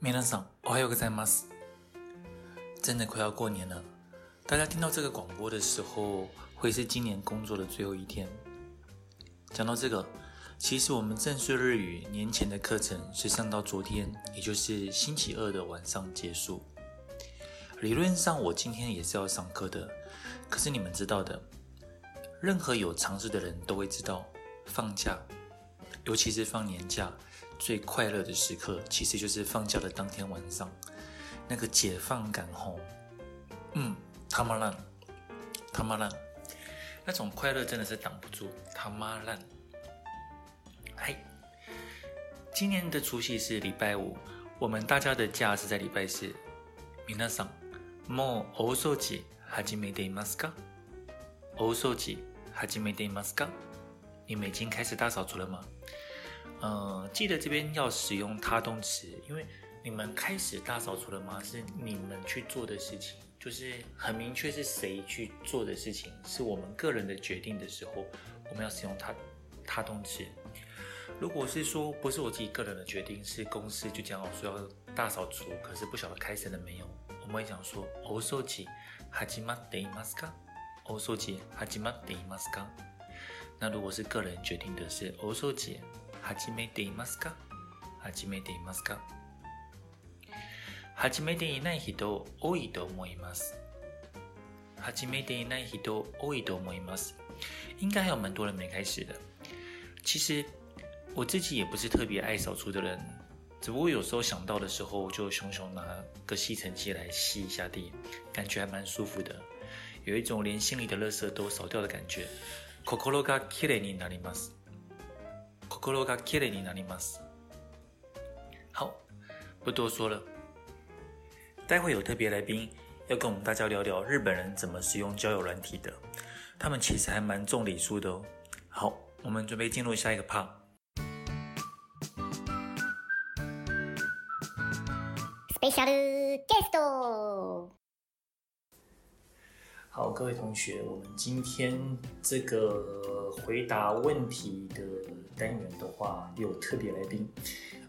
皆さん、おはようございます。真的快要过年了，大家听到这个广播的时候，会是今年工作的最后一天。讲到这个。其实我们正数日语年前的课程是上到昨天，也就是星期二的晚上结束。理论上我今天也是要上课的，可是你们知道的，任何有常识的人都会知道，放假，尤其是放年假， 最快乐的时刻其实就是放假的当天晚上，那个解放感吼，嗯，他妈烂，他妈烂，那种快乐真的是挡不住，他妈烂。嗨，今年的除夕是礼拜五，我们大家的假是在礼拜四。皆さん、もう大扫除始めていますか？大扫除始めていますか？你们已经开始大扫除了吗？ 呃，记得这边要使用他动词，因为你们开始大扫除了吗？是你们去做的事情，就是很明确是谁去做的事情，是我们个人的决定的时候，我们要使用他他动词。如果是说不是我自己个人的决定，是公司就讲好说要大扫除，可是不晓得开始了没有，我们会讲说大扫除始まっていますか？大扫除始まっていますか？那如果是个人决定的是大扫除 始めていますか？始めていますか？始めていない人多いと思います。始めていない人多いと思います。应该还有蛮多人没开始的。其实。我自己也不是特别爱扫除的人，只不过有时候想到的时候，就熊熊拿个吸尘器来吸一下地，感觉还蛮舒服的，有一种连心里的垃圾都扫掉的感觉。心がきれいになります。心がきれいになります。好，不多说了。待会有特别来宾要跟我们大家聊聊日本人怎么使用交友软体的，他们其实还蛮重礼数的哦。好，我们准备进入下一个 part。Special guest， 好，各位同学，我们今天这个回答问题的单元的话，有特别来宾。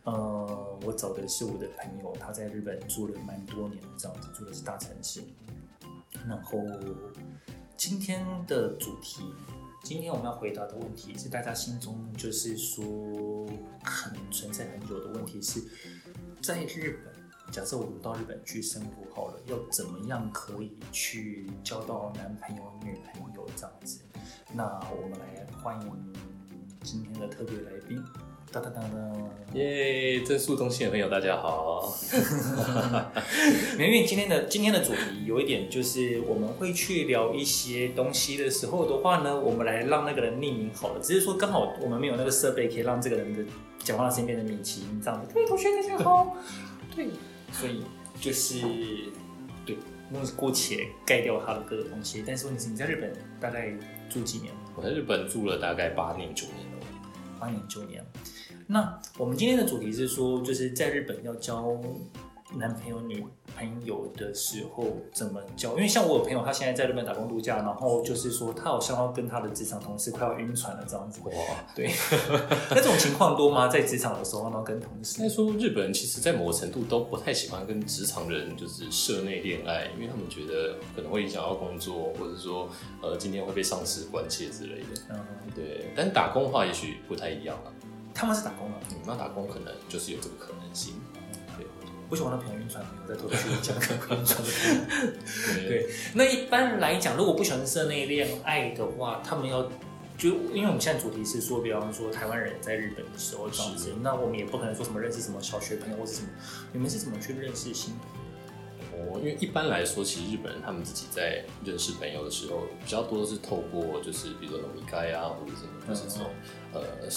呃，我找的是我的朋友，他在日本住了蛮多年的，这样子住的是大城市。然后今天的主题，今天我们要回答的问题是大家心中就是说可能存在很久的问题，是在日本。假设我们到日本去生活好了，要怎么样可以去交到男朋友、女朋友这样子？那我们来欢迎今天的特别来宾，哒哒哒哒！耶，正数通信的朋友大家好。因为今天的今天的主题有一点就是我们会去聊一些东西的时候的话呢，我们来让那个人匿名好了。只是说刚好我们没有那个设备可以让这个人的讲话声音变成米奇这样子。各位同学大家好，对。所以就是对，那姑且盖掉他的各个东西。但是问题是，你在日本大概住几年？我在日本住了大概八年九年了。八年九年。那我们今天的主题是说，就是在日本要交男朋友、女朋友的时候怎么交？因为像我有朋友，他现在在日本打工度假，然后就是说他好像要跟他的职场同事快要晕船了这样子。哇，对，那这种情况多吗？在职场的时候，然后跟同事？应该说日本人其实，在某个程度都不太喜欢跟职场人就是社内恋爱，因为他们觉得可能会影响到工作，或者说呃今天会被上司关切之类的。嗯，对。但打工的话，也许不太一样了。他们是打工的，嗯，那打工可能就是有这个可能性。不喜欢的朋友晕船，我再偷偷去讲个晕船的朋友。对，那一般来讲，如果不喜欢社内恋爱的话，他们要就因为我们现在主题是说，比方说台湾人在日本的时候这样子，那我们也不可能说什么认识什么小学朋友或者什么，你们是怎么去认识新朋友？哦，因为一般来说，其实日本人他们自己在认识朋友的时候，比较多的是透过就是比如说饮み会啊，或者是就是这种、嗯、呃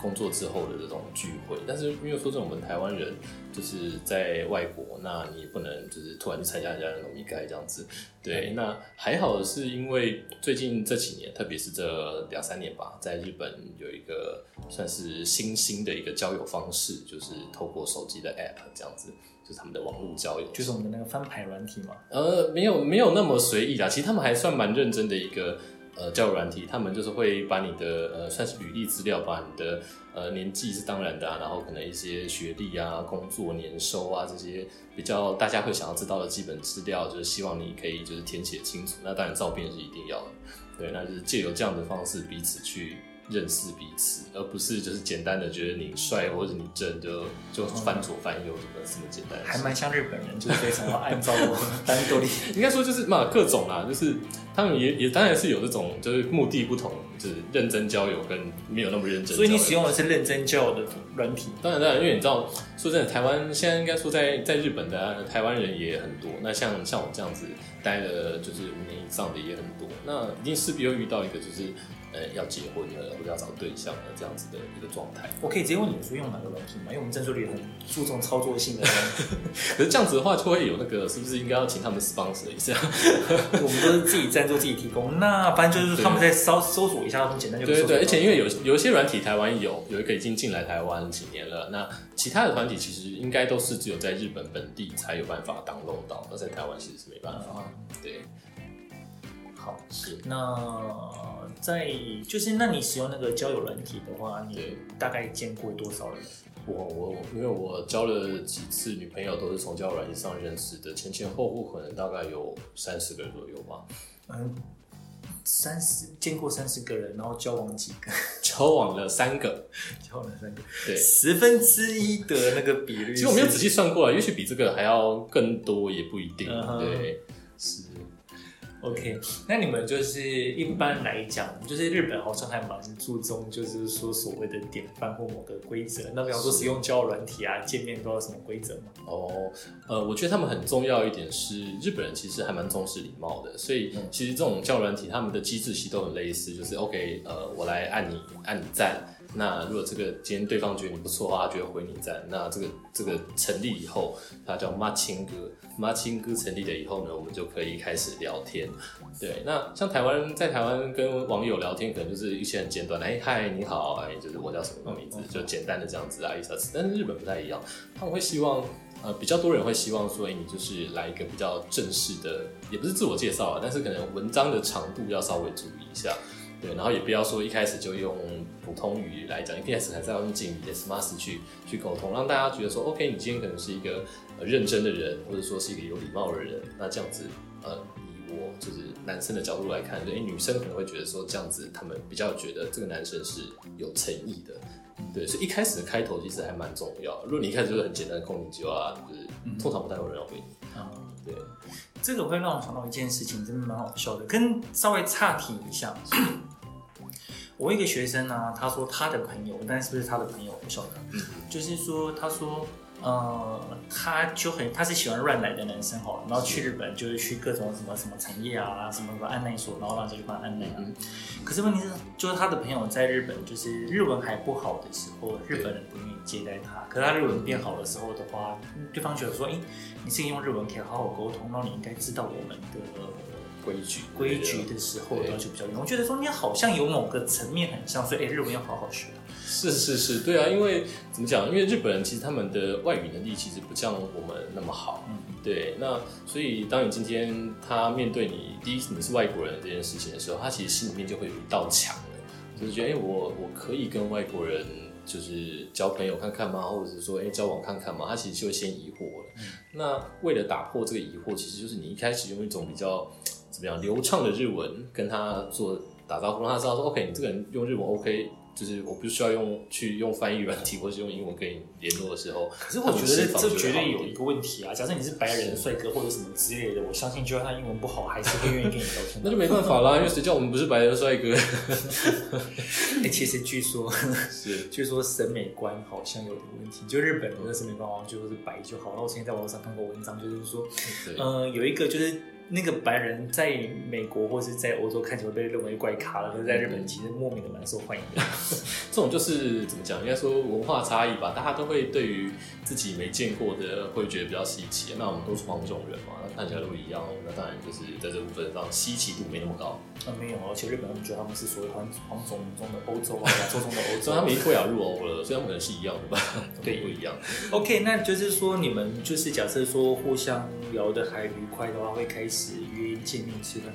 工作之后的这种聚会。但是因为说这种我们台湾人就是在外国，那你也不能就是突然去参加人家的农民街这样子。对，那还好的是因为最近这几年，特别是这两三年吧，在日本有一个算是新兴的一个交友方式，就是透过手机的 App 这样子。就是他们的网络交友，就是我们的那个翻牌软体嘛。呃，没有没有那么随意啦，其实他们还算蛮认真的一个呃交友软体，他们就是会把你的呃算是履历资料，把你的呃年纪是当然的啊，然后可能一些学历啊、工作年收啊这些比较大家会想要知道的基本资料，就是希望你可以就是填写清楚。那当然照片是一定要的，对，那就是借由这样的方式彼此去。认识彼此，而不是就是简单的觉得你帅或者你正就就翻左翻右什么这么简单。还蛮像日本人，就是非常要按照单独的。应该说就是嘛各种啦，就是他们也也当然是有这种就是目的不同，就是认真交友跟没有那么认真。所以你使用的是认真交友的软体？当然当然，因为你知道说真的，台湾现在应该说在在日本的台湾人也很多。那像像我这样子待了就是五年以上的也很多，那一定势必会遇到一个就是。呃，要结婚了，或者要找对象了这样子的一个状态。我可以直接问你说用哪个软体吗？因为我们正助率很注重操作性的。可是这样子的话，就会有那个，是不是应该要请他们 sponsor 一下？我们都是自己赞助、自己提供。那反正就是他们在搜搜索一下，很简单就对对对。而且因为有有一些软体，台湾有有一个已经进来台湾几年了。那其他的团体其实应该都是只有在日本本地才有办法 download 到，而在台湾其实是没办法。对。好，是那。在就是，那你使用那个交友软体的话，你大概见过多少人？我我因为我交了几次女朋友，都是从交友软件上认识的，前前后后可能大概有三十个人左右吧。嗯，三十见过三十个人，然后交往几个？交往了三个，交往了三个，对，十分之一的那个比率。其实我没有仔细算过来，也许比这个还要更多，也不一定。嗯、对，是。OK，那你们就是一般来讲，就是日本好像还蛮注重，就是说所谓的典范或某个规则。那比方说使用交友软体啊，见面都有什么规则吗？哦，呃，我觉得他们很重要一点是，日本人其实还蛮重视礼貌的，所以其实这种交友软体他们的机制其实都很类似，就是 OK，呃，我来按你按你赞。那如果这个今天对方觉得你不错的话，他就会回你赞。那这个这个成立以后，它叫マッチング，マッチング成立了以后呢，我们就可以开始聊天。对，那像台湾在台湾跟网友聊天，可能就是一些很简短的，哎嗨你好，哎就是我叫什么名字，就简单的这样子啊意思。但是日本不太一样，他们会希望呃比较多人会希望说，哎你就是来一个比较正式的，也不是自我介绍啊，但是可能文章的长度要稍微注意一下。 对，然后也不要说一开始就用普通语来讲，一开始还是要用敬语的 smasu 去去沟通，让大家觉得说，OK，你今天可能是一个呃认真的人，或者说是一个有礼貌的人。那这样子，呃，以我就是男生的角度来看，对，女生可能会觉得说这样子，他们比较觉得这个男生是有诚意的。对，所以一开始的开头其实还蛮重要。如果你一开始就是很简单的空你就啊，就是通常不太有人要回你。啊、嗯，对，这个会让我想到一件事情，真的蛮好笑的，跟稍微岔题一下。我一个学生呢、啊，他说他的朋友，但是不是他的朋友，我不晓得。嗯，就是说，他说，呃，他就很，他是喜欢乱来的男生哈，然后去日本就是去各种什么什么产业啊，什么什么案内所，然后让他去办案内啊。可是问题是，就是他的朋友在日本，就是日文还不好的时候，日本人不愿意接待他。可是他日文变好的时候的话，对方觉得说，哎，你是用日文可以好好沟通，然后你应该知道我们的。规矩规矩的时候要求比较严，我觉得中间好像有某个层面很像，所以哎、欸，日文要好好学。是是是，对啊，因为怎么讲？因为日本人其实他们的外语能力其实不像我们那么好。嗯，对。那所以当你今天他面对你第一你是外国人这件事情的时候，他其实心里面就会有一道墙了，就是觉得哎、欸，我我可以跟外国人就是交朋友看看吗？或者是说哎、欸，交往看看吗？他其实就会先疑惑了。嗯、那为了打破这个疑惑，其实就是你一开始用一种比较。怎么样流畅的日文跟他做打招呼，让他知道说，OK，你这个人用日文 OK，就是我不需要用去用翻译软体或是用英文跟你联络的时候。可是我觉得这绝对有一个问题啊！假设你是白人帅哥或者什么之类的，我相信就算他英文不好，还是会愿意跟你聊天。那就没办法啦，因为谁叫我们不是白人帅哥？哎、欸，其实据说是，据说审美观好像有点问题。就日本人的审美观好像就说是白就好。然后我之前在网络上看过文章，就是说，呃，有一个就是。那个白人在美国或是在欧洲看起来被认为怪咖了，可是在日本其实莫名的蛮受欢迎的。这种就是怎么讲？应该说文化差异吧，大家都会对于自己没见过的会觉得比较稀奇。那我们都是黄种人嘛，那看起来都一样，那当然就是在这部分上稀奇度没那么高。啊，没有，而且日本人觉得他们是所谓黄黄种中的欧洲啊，亚洲中的欧洲，他们已经脱亚入欧了，所以他们可能是一样的吧？对，不一样。OK，那就是说你们就是假设说互相聊得还愉快的话，会开始约见面吃饭？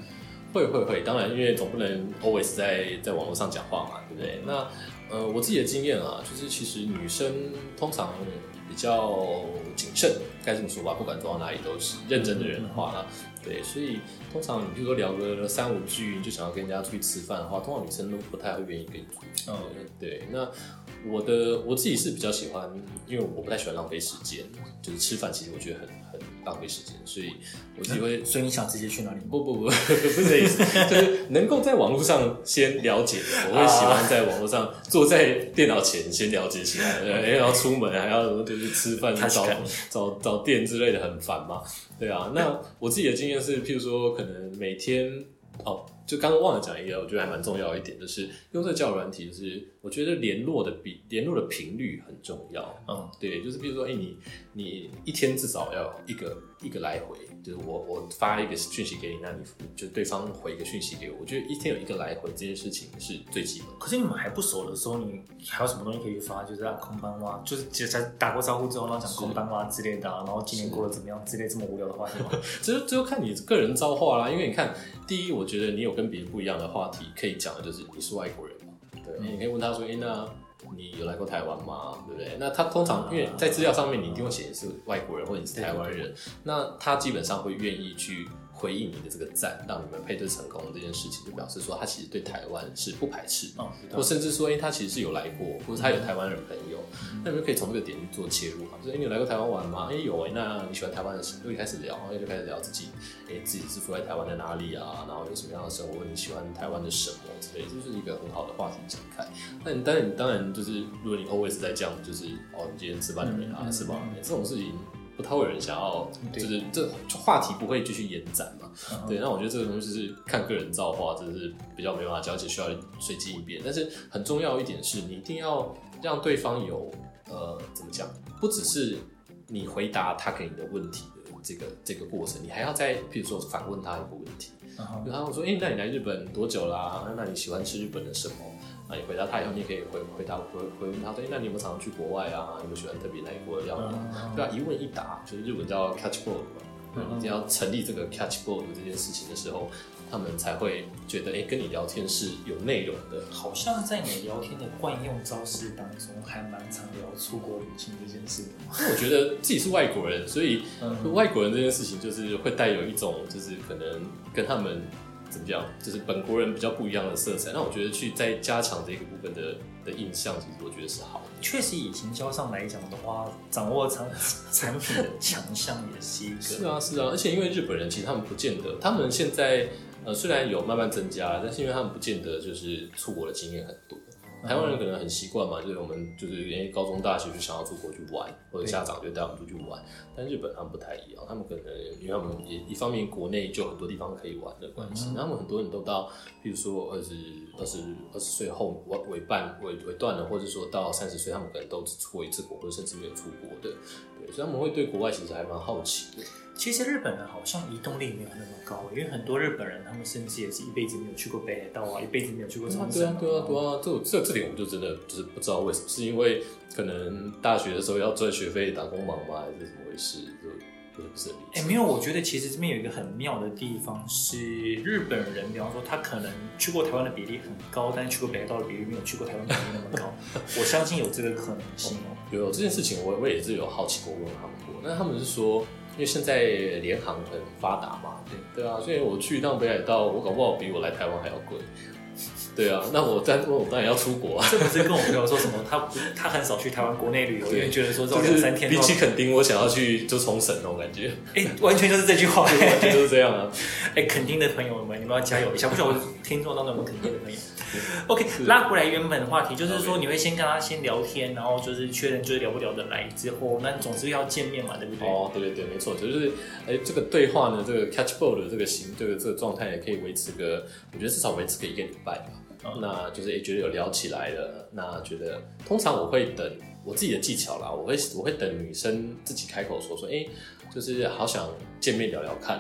会会会，当然，因为总不能 always 在在网络上讲话嘛，对不对？那呃，我自己的经验啊，就是其实女生通常比较谨慎，该这么说吧，不管走到哪里都是认真的人的话啦，对，所以通常你比如说聊个三五句，你就想要跟人家出去吃饭的话，通常女生都不太会愿意跟你出去。嗯，对，那。我的我自己是比较喜欢，因为我不太喜欢浪费时间，就是吃饭，其实我觉得很很浪费时间，所以我就会、嗯，所以你想直接去哪里？不不不，不是这意思，就是能够在网络上先了解的，我会喜欢在网络上坐在电脑前先了解起来，因为要出门还要就是吃饭找找找店之类的很烦嘛，对啊。那我自己的经验是，譬如说可能每天哦。就刚刚忘了讲一个，我觉得还蛮重要一点，就是用这个教软体，就是我觉得联络的比联络的频率很重要。嗯，对，就是比如说，哎、欸，你你一天至少要一个一个来回，就是我我发一个讯息给你，那你就对方回一个讯息给我，我觉得一天有一个来回这件事情是最基本。可是你们还不熟的时候，你还有什么东西可以发？就是啊，空班哇，就是只才打过招呼之后，然后讲空班哇之类的，然后今年过得怎么样之类这么无聊的话题吗？只有只有看你个人造化啦，因为你看，第一，我觉得你有。跟别人不一样的话题可以讲的就是你是外国人嘛，对，嗯、你可以问他说，哎、欸，那你有来过台湾吗？对不对？那他通常因为在资料上面你一定会写的是外国人或者你是台湾人，那他基本上会愿意去。回应你的这个赞，让你们配对成功这件事情，就表示说他其实对台湾是不排斥，哦、或甚至说，哎、欸，他其实是有来过，或者他有台湾人朋友，嗯、那你们可以从这个点去做切入嘛？就是，哎、欸，你有来过台湾玩吗？哎、欸，有哎、欸，那你喜欢台湾的什么？就一开始聊，然后就开始聊自己，哎、欸，自己是住在台湾的哪里啊？然后有什么样的生活？你喜欢台湾的什么之类，这就是一个很好的话题展开。那你当然，当然就是，如果你 always 在这样，就是哦，你今天吃饭了没啊？吃饱了没？这种事情。不太会有人想要，就是这话题不会继续延展嘛？对，那我觉得这个东西是看个人造化，这是比较没办法交，而且需要随机应变。但是很重要一点是你一定要让对方有呃，怎么讲？不只是你回答他给你的问题的这个这个过程，你还要再譬如说反问他一个问题，然后我说：“哎，那你来日本多久啦？那你喜欢吃日本的什么？”那你回答他以后，你也可以回回答回回问他，对，那你有没有常常去国外啊？有没有喜欢特别哪一国的料理？对啊，一问一答，就是日本叫 catch board 嘛。嗯，你要成立这个 catch board 这件事情的时候，他们才会觉得，哎，跟你聊天是有内容的。好像在你聊天的惯用招式当中，还蛮常聊出国旅行这件事。我觉得自己是外国人，所以外国人这件事情就是会带有一种，就是可能跟他们。怎么讲？就是本国人比较不一样的色彩。那我觉得去再加强这个部分的的印象，其实我觉得是好的。确实，以行销上来讲的话，掌握产产品的强项也是一个。是啊，是啊。而且因为日本人其实他们不见得，他们现在呃虽然有慢慢增加，但是因为他们不见得就是出国的经验很多。台湾人可能很习惯嘛，就是我们就是因为高中大学就想要出国去玩，或者家长就带我们出去玩。但日本他们不太一样，他们可能因为他们也一方面国内就很多地方可以玩的关系，他们很多人都到，譬如说二十二十二十岁后尾尾半尾尾段了，或者说到三十岁，他们可能都只出过一次国，或者甚至没有出国的。对，所以他们会对国外其实还蛮好奇的。其实日本人好像移动力没有那么高，因为很多日本人他们甚至也是一辈子没有去过北海道啊，一辈子没有去过冲绳。对啊，对啊，对啊，这这这点我就真的就是不知道为什么，是因为可能大学的时候要赚学费打工忙吗，还是怎么回事？就不是很理解。哎，没有，我觉得其实这边有一个很妙的地方是，日本人，比方说他可能去过台湾的比例很高，但是去过北海道的比例没有去过台湾比例那么高。我相信有这个可能性哦。有这件事情我，我我也是有好奇过问他们过，那他们是说。因为现在联航很发达嘛，对对啊，所以我去一趟北海道，我搞不好比我来台湾还要贵。对啊，那我在我当然要出国啊。这不是跟我朋友说什么？他他很少去台湾国内旅游，因为觉得说这种两三天。比起垦丁，我想要去就冲绳那种感觉。哎，完全就是这句话，完全就是这样啊。哎，垦丁的朋友们，你们要加油一下。不晓得听众当中有没有垦丁的朋友？OK，拉回来原本的话题，就是说你会先跟他先聊天，然后就是确认就是聊不聊得来之后，那总是要见面嘛，对不对？哦，对对对，没错，就是哎，这个对话呢，这个 catch ball 的这个形，这个这个状态也可以维持个，我觉得至少维持个一个礼拜吧。嗯、那就是也觉得有聊起来了，那觉得通常我会等我自己的技巧啦，我会我会等女生自己开口说说，哎，就是好想见面聊聊看，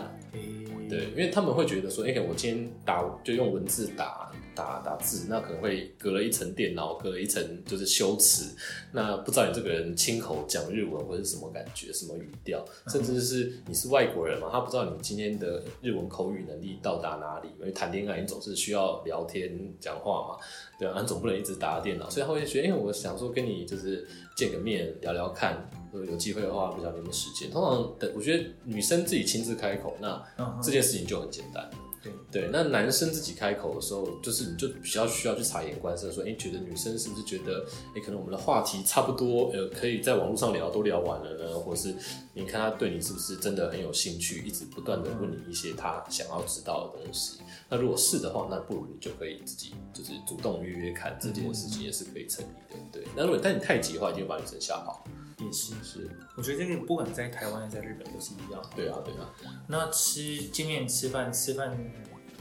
对，因为他们会觉得说，哎，我今天打就用文字打。打打字，那可能会隔了一层电脑，隔了一层就是修辞，那不知道你这个人亲口讲日文会是什么感觉，什么语调，甚至是你是外国人嘛，他不知道你今天的日文口语能力到达哪里，因为谈恋爱你总是需要聊天讲话嘛，对啊，你总不能一直打电脑，所以他会觉得，因为我想说跟你就是见个面聊聊看，有机会的话，不晓得有没有时间。通常的，我觉得女生自己亲自开口，那这件事情就很简单。对，对，那男生自己开口的时候，就是你就比较需要去察言观色，说，哎，觉得女生是不是觉得，哎，可能我们的话题差不多，呃，可以在网络上聊都聊完了呢？或是你看他对你是不是真的很有兴趣，一直不断的问你一些他想要知道的东西？那如果是的话，那不如你就可以自己就是主动约约看，这件事情也是可以成立的。对，那如果但你太急的话，一定会把女生吓跑。也是是，我觉得这个不管在台湾还是在日本都是一样。对啊，对啊。那吃见面吃饭吃饭，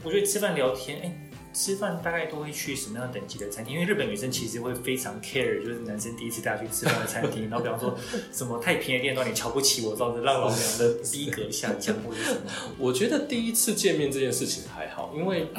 我觉得吃饭聊天，哎、欸。吃饭大概都会去什么样等级的餐厅？因为日本女生其实会非常 care，就是男生第一次带她去吃饭的餐厅，然后比方说什么太便宜的店让你瞧不起我，造成让老娘的逼格下降，或者什么。我觉得第一次见面这件事情还好，因为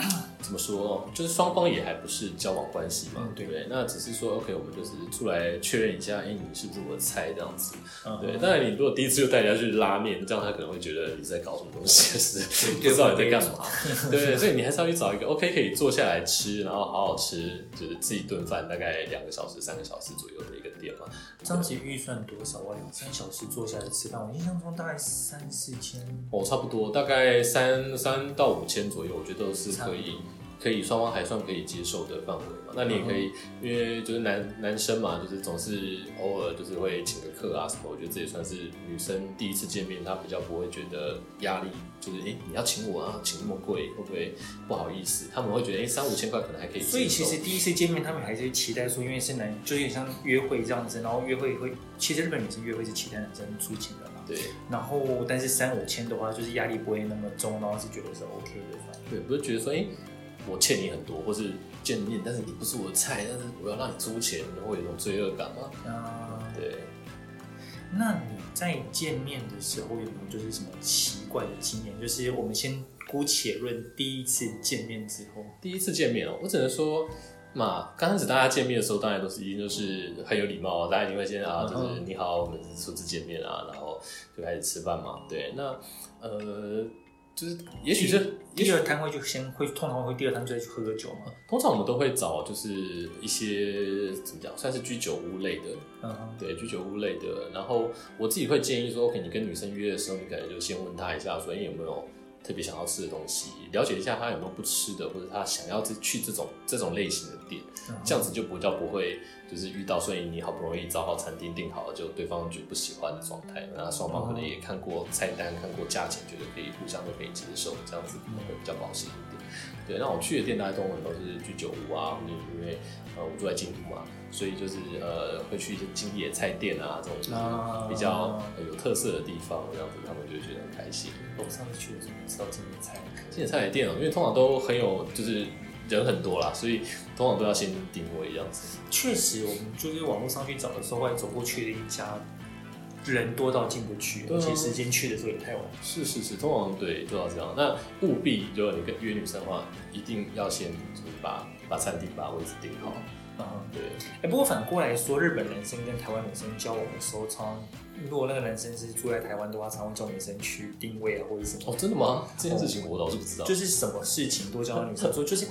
怎么说，就是双方也还不是交往关系嘛，对不对？那只是说 OK，我们就是出来确认一下，哎、欸，你是不是我的菜这样子？对。当然，你如果第一次就带人家去拉面，这样他可能会觉得你在搞什么东西，是 不知道你在干嘛。对，所以你还是要去找一个 OK 可以坐下来吃，然后好好吃，就是吃一顿饭，大概两个小时、三个小时左右的一个店嘛。张琪预算多少啊？两三小时坐下来吃饭，我印象中大概三四千。哦，差不多，大概三三到五千左右，我觉得都是可以。可以双方还算可以接受的范围嘛？那你也可以，嗯、因为就是男男生嘛，就是总是偶尔就是会请个客啊什么。我觉得这也算是女生第一次见面，她比较不会觉得压力，就是哎、欸、你要请我啊，请那么贵，会不会不好意思？他们会觉得哎、欸、三五千块可能还可以。所以其实第一次见面，他们还是期待说，因为是男，就有点像约会这样子，然后约会会，其实日本女生约会是期待男生出钱的嘛。对。然后但是三五千的话，就是压力不会那么重，然后是觉得是 OK 的。对，不是觉得说哎。欸我欠你很多，或是见面，但是你不是我的菜，但是我要让你出钱，你会有一种罪恶感吗？啊，对。那你在见面的时候有没有就是什么奇怪的经验？就是我们先姑且论第一次见面之后，第一次见面哦，我只能说嘛，刚开始大家见面的时候，当然都是一定就是很有礼貌，大家一定会先啊，就是你好，我们是初次见面啊，然后就开始吃饭嘛。对，那呃。就是，也许是第二摊会就先会通常会第二摊就再去喝个酒嘛。通常我们都会找就是一些怎么讲，算是居酒屋类的，嗯哼，对，居酒屋类的。然后我自己会建议说，OK，你跟女生约的时候，你可能就先问她一下，说，哎，有没有特别想要吃的东西，了解一下他有没有不吃的，或者他想要去这种这种类型的店，这样子就比较不会。就是遇到，所以你好不容易找好餐厅订好了，就对方就不喜欢的状态，那双方可能也看过菜单，看过价钱，觉得可以互相都可以接受，这样子可能会比较保险一点。对，那我去的店大家都很都是居酒屋啊，因为呃我住在京都嘛，所以就是呃会去一些京野菜店啊这种就是比较有特色的地方，这样子他们就会觉得很开心。我上次去的时候吃到京野菜，京野菜的店哦，因为通常都很有就是。人很多啦，所以通常都要先定位这样子。确实，我们就是网络上去找的时候，会走过去的一家，人多到进不去，而且时间去的时候也太晚。是是是，通常对都要这样。那务必，如果你跟约女生的话，一定要先就是把把餐厅把位置定好。嗯，对。哎、欸，不过反过来说，日本男生跟台湾女生交往的时候，常如果那个男生是住在台湾的话，常会叫女生去定位啊，或者什么。哦，真的吗？这件事情我倒是不知道。就是什么事情都叫女生做，就是。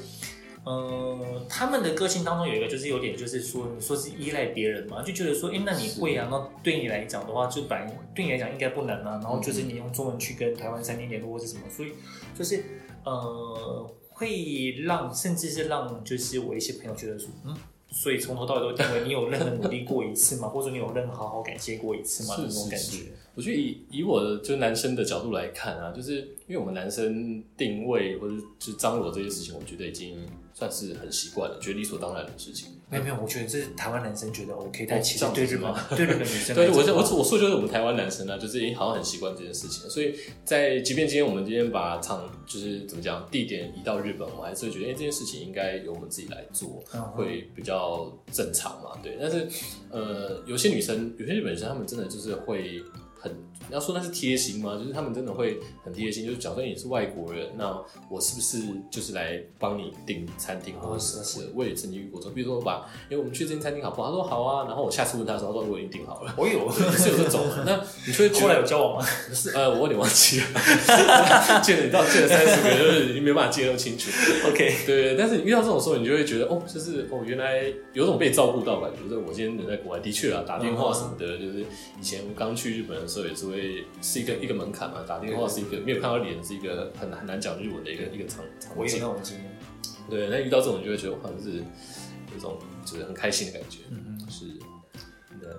呃，他们的个性当中有一个，就是有点，就是说，你说是依赖别人嘛，就觉得说，哎、欸，那你会啊？那对你来讲的话，就本来对你来讲应该不难啊。然后就是你用中文去跟台湾餐厅联络或者什么，所以就是呃，会让甚至是让就是我一些朋友觉得说，嗯，所以从头到尾都定位你有任何努力过一次吗？或者你有任何好好感谢过一次吗？是是是那种感觉。我觉得以以我的就男生的角度来看啊，就是因为我们男生定位或者是张罗这些事情，我觉得已经。算是很习惯了，觉得理所当然的事情。没有没有，我觉得这是台湾男生觉得 OK，但其实对日本 对日本女生，对我我我说就是我们台湾男生呢，就是已经好像很习惯这件事情，所以在即便今天我们今天把场就是怎么讲地点移到日本，我还是会觉得哎、欸、这件事情应该由我们自己来做，会比较正常嘛，对。但是呃，有些女生，有些日本女生，她们真的就是会。很，你要说那是贴心吗？就是他们真的会很贴心，就是假设你是外国人，那我是不是就是来帮你订餐厅或者是？是，我也曾经遇过，比如说我把，因为我们去这间餐厅好不好？他说好啊，然后我下次问他的时候，他说我已经订好了。我有，是有这种。那你会后来有交往吗？是，呃，我有点忘记了。见了你到见了三十个，就是你没办法记得清楚。OK，对，但是你遇到这种时候，你就会觉得哦，就是哦，原来有种被照顾到感觉。就是我今天人在国外，的确啊，打电话什么的，嗯、就是以前刚去日本的时候也是会是一个一个门槛嘛，打电话是一个没有看到脸，是一个很很难讲日文的一个一个场场景。我有那种经验。对，那遇到这种，就会觉得好像是有种就是很开心的感觉。嗯嗯，是。对，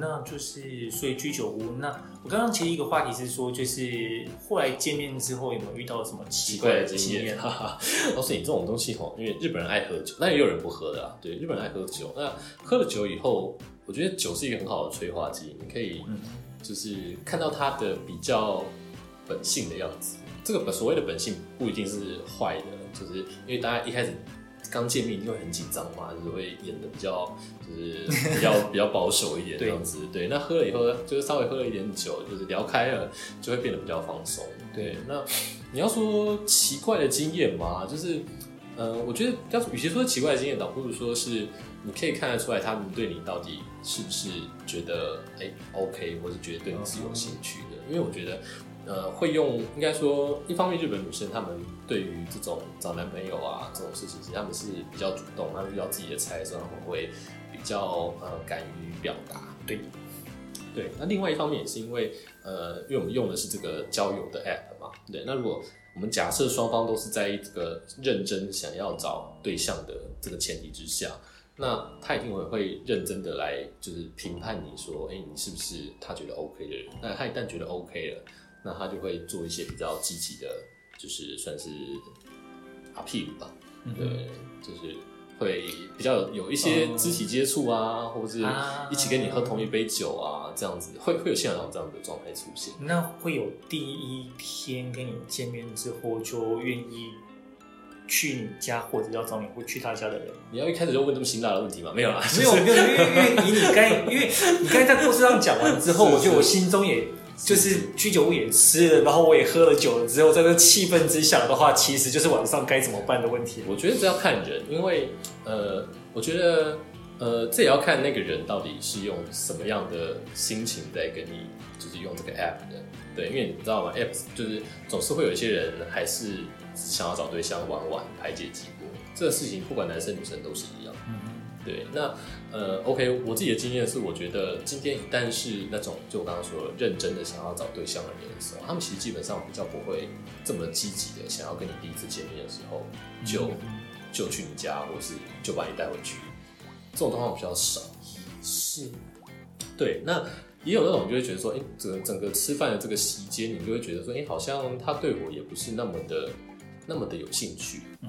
那就是所以居酒屋。那我刚刚其实一个话题是说，就是后来见面之后有没有遇到什么奇怪的经验？哈 哈，告诉你这种东西吼，因为日本人爱喝酒，那也有人不喝的啊。对，日本人爱喝酒，那喝了酒以后，我觉得酒是一个很好的催化剂，你可以。嗯就是看到他的比较本性的样子，这个本所谓的本性不一定是坏的，就是因为大家一开始刚见面一定会很紧张嘛，就是会演的比较就是比较 比较保守一点这样子。对，对，那喝了以后就是稍微喝了一点酒，就是聊开了，就会变得比较放松。对，那你要说奇怪的经验嘛，就是呃，我觉得要与其说奇怪的经验，倒不如说是。你可以看得出来，他们对你到底是不是觉得哎、OK，或是觉得对你是有兴趣的？因为我觉得，呃，会用应该说，一方面日本女生她们对于这种找男朋友啊这种事情，其实她们是比较主动，她们遇到自己的菜的时候，她们会比较呃敢于表达。对，对。那另外一方面也是因为，呃，因为我们用的是这个交友的 app 嘛，对。那如果我们假设双方都是在这个认真想要找对象的这个前提之下。那他一定会会认真的来，就是评判你说，哎、欸，你是不是他觉得 OK 的人？那他一旦觉得 OK 了，那他就会做一些比较积极的，就是算是 appeal 吧，嗯、对，就是会比较有一些肢体接触啊，嗯、或者是一起跟你喝同一杯酒啊，这样子会会有现场这样的状态出现。那会有第一天跟你见面之后就愿意。去你家或者要找你或去他家的人，你要一开始就问这么辛辣的问题吗？没有啦，没有没有，因为因为以你刚，因为你刚才在故事上讲完之后，我觉得我心中也就是居酒屋也吃了，然后我也喝了酒了之后，在这气氛之下的话，其实就是晚上该怎么办的问题。我觉得这要看人，因为呃，我觉得呃，这也要看那个人到底是用什么样的心情在跟你，就是用这个 app 的。对，因为你知道吗？app 就是总是会有一些人还是。想要找对象玩玩排解寂寞，这个事情不管男生女生都是一样。嗯，对。那呃，OK，我自己的经验是，我觉得今天一旦是那种就我刚刚说的认真的想要找对象的人的时候，他们其实基本上比较不会这么积极的想要跟你第一次见面的时候就、嗯、就去你家，或是就把你带回去。这种状况比较少。是。对，那。也有那种就会觉得说，哎、欸，整整个吃饭的这个期间，你就会觉得说，哎、欸，好像他对我也不是那么的。那么的有兴趣，嗯、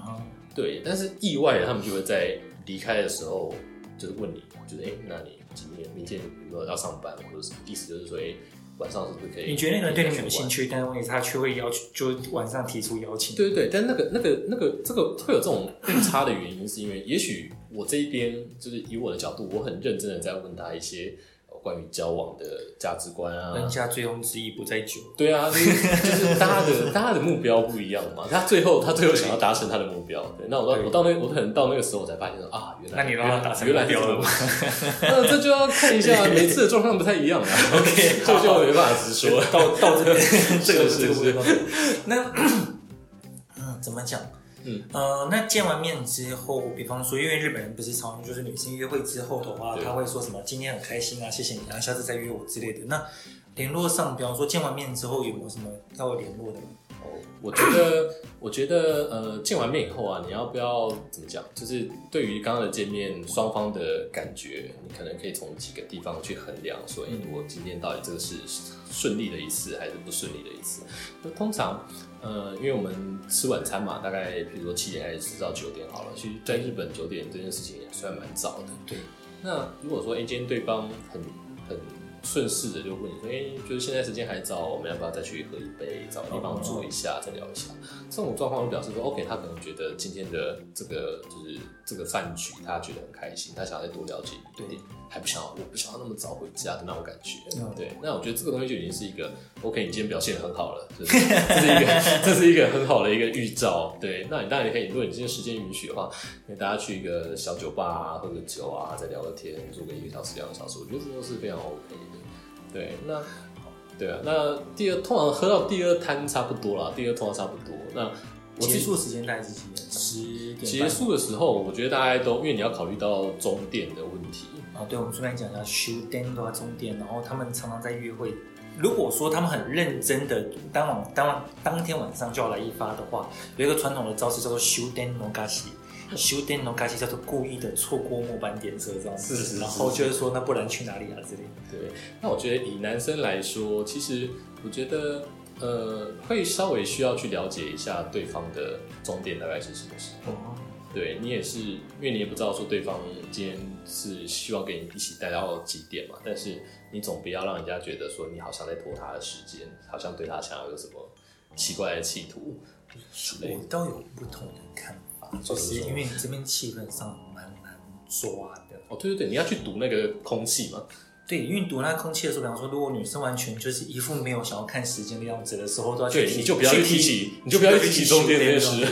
对，但是意外的，他们就会在离开的时候，就是问你，就是哎、欸，那你今天、明天有没有要上班，或者什么意思？就是说，哎、欸，晚上是不是可以？你觉得那个人对你们有兴趣，但是他却会要求，就晚上提出邀请。对对对，但那个、那个、那个，这个会有这种误差的原因，是因为也许我这一边就是以我的角度，我很认真的在问他一些。关于交往的价值观啊，人家醉翁之意不在酒。对啊，就是大家的 大家的目标不一样嘛。他最后他最后想要达成他的目标。对，那我到我到那我可能到那个时候我才发现说啊，原来那你让他达成原来标了吗？那这就要看一下每次的状况不太一样啊。OK，这就没办法直说。到到这边这个是是那 嗯，怎么讲？嗯，呃，那见完面之后，比方说，因为日本人不是常就是女生约会之后的话，他会说什么今天很开心啊，谢谢你啊，下次再约我之类的。那联络上，比方说见完面之后有没有什么要联络的？我觉得，我觉得，呃，见完面以后啊，你要不要怎么讲？就是对于刚刚的见面，双方的感觉，你可能可以从几个地方去衡量，说，哎，我今天到底这个是顺利的一次，还是不顺利的一次？那通常，呃，因为我们吃晚餐嘛，大概比如说七点还是吃到九点好了。其实在日本九点这件事情也算蛮早的。对。那如果说，哎，今天对方很很。顺势的就问你说，哎、欸，就是现在时间还早，我们要不要再去喝一杯，找个地方坐一下，再聊一下？这种状况就表示说，OK，他可能觉得今天的这个就是这个饭局，他觉得很开心，他想要再多了解一点，对，还不想要，我不想要那么早回家的那种感觉。对，那我觉得这个东西就已经是一个 OK，你今天表现得很好了，就是这是一个 这是一个很好的一个预兆。对，那你当然也可以，如果你今天时间允许的话，跟大家去一个小酒吧啊，喝个酒啊，再聊个天，坐个一个小时、两个小时，我觉得这都是非常 OK 的。对，那对啊，那第二通常喝到第二摊差不多啦，第二通常差不多。那结束时间大概是几点？十点。结束的时候，我觉得大家都因为你要考虑到终点的问题。啊，对，我们顺便讲一下，终电的话终点，然后他们常常在约会。如果说他们很认真的当晚当晚当天晚上就要来一发的话，有一个传统的招式叫做终电逃がし。终电逃がし叫做故意的错过末班电车这样子，是是是，然后就是说，那不然去哪里啊？这里。对，那我觉得以男生来说，其实我觉得呃，会稍微需要去了解一下对方的终点大概是什么时候。嗯、对你也是，因为你也不知道说对方今天是希望跟你一起待到几点嘛，但是你总不要让人家觉得说你好像在拖他的时间，好像对他想要有什么奇怪的企图。我倒有不同的看法。就是因为你这边气氛上蛮难抓的哦，对对对，你要去读那个空气嘛。对，因为读那个空气的时候，比方说，如果女生完全就是一副没有想要看时间的样子的时候，都要去提，你就不要去提起，你就不要去提起中间这件事。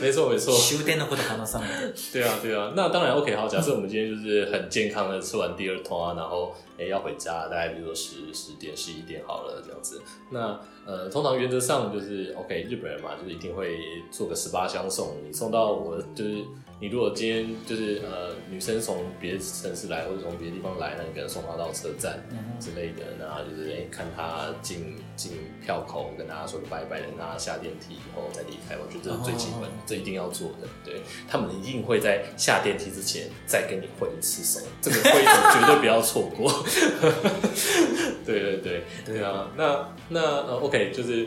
没错没错。修电的或者放到上面。对啊对啊，那当然 OK 好。假设我们今天就是很健康的吃完第二通啊，然后哎要回家，大概比如说十十点十一点好了这样子。那呃，通常原则上就是 OK，日本人嘛，就是一定会做个十八相送，你送到我就是。你如果今天就是呃女生从别的城市来或者从别的地方来，那你可能送她到车站之类的，然后就是哎、欸、看她进进票口，跟大家说个拜拜，等她下电梯以后再离开。我觉得这是最基本，这一定要做的。对，他们一定会在下电梯之前再跟你挥一次手，这个挥手绝对不要错过。对对对对啊，那那呃 OK 就是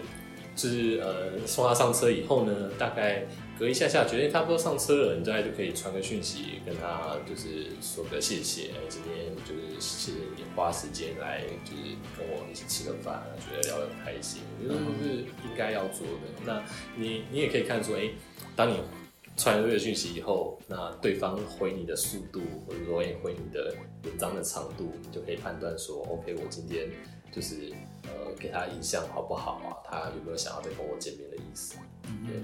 就是呃送他上车以后呢，大概。隔一下下，觉得差不多上车了，你大概就可以传个讯息跟他，就是说个谢谢，今天就是谢谢你花时间来，就是跟我一起吃个饭，觉得聊得很开心，我觉得都是应该要做的。那你你也可以看出，哎、欸，当你传了这个讯息以后，那对方回你的速度，或者说回你的文章的长度，你就可以判断说，OK，我今天就是呃给他印象好不好啊？他有没有想要再跟我见面的意思？对。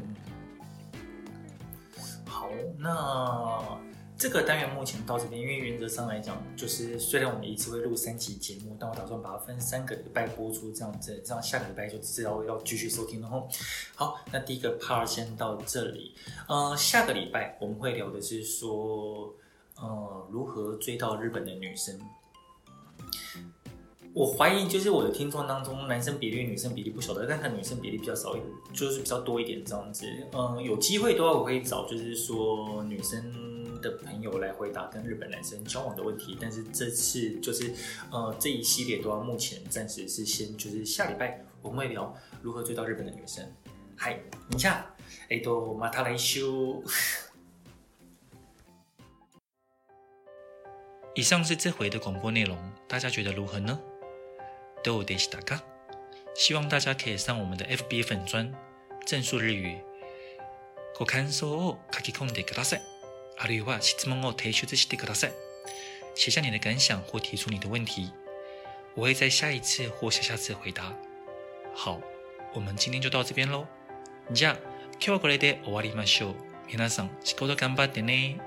好，那这个单元目前到这边，因为原则上来讲，就是虽然我们一次会录三期节目，但我打算把它分三个礼拜播出，这样子，这样下个礼拜就知道要继续收听了吼。好，那第一个 part 先到这里，呃，下个礼拜我们会聊的是说，呃，如何追到日本的女生。我怀疑就是我的听众当中，男生比例、女生比例不晓得，但看女生比例比较少，就是比较多一点这样子。嗯，有机会的话，我可以找就是说女生的朋友来回答跟日本男生交往的问题。但是这次就是呃这一系列的话，目前暂时是先就是下礼拜我们会聊如何追到日本的女生。嗨，你下，哎都马塔来修。以上是这回的广播内容，大家觉得如何呢？どうでしたか？希望大家可以上我们的 FB 粉专正数日语，ご感想を书き込んでください。 あるいは质问を提出してください。写下你的感想或提出你的问题，我会在下一次或下下次回答。好，我们今天就到这边喽。じゃあ今日はこれで终わりましょう。皆さん仕事顽张ってね。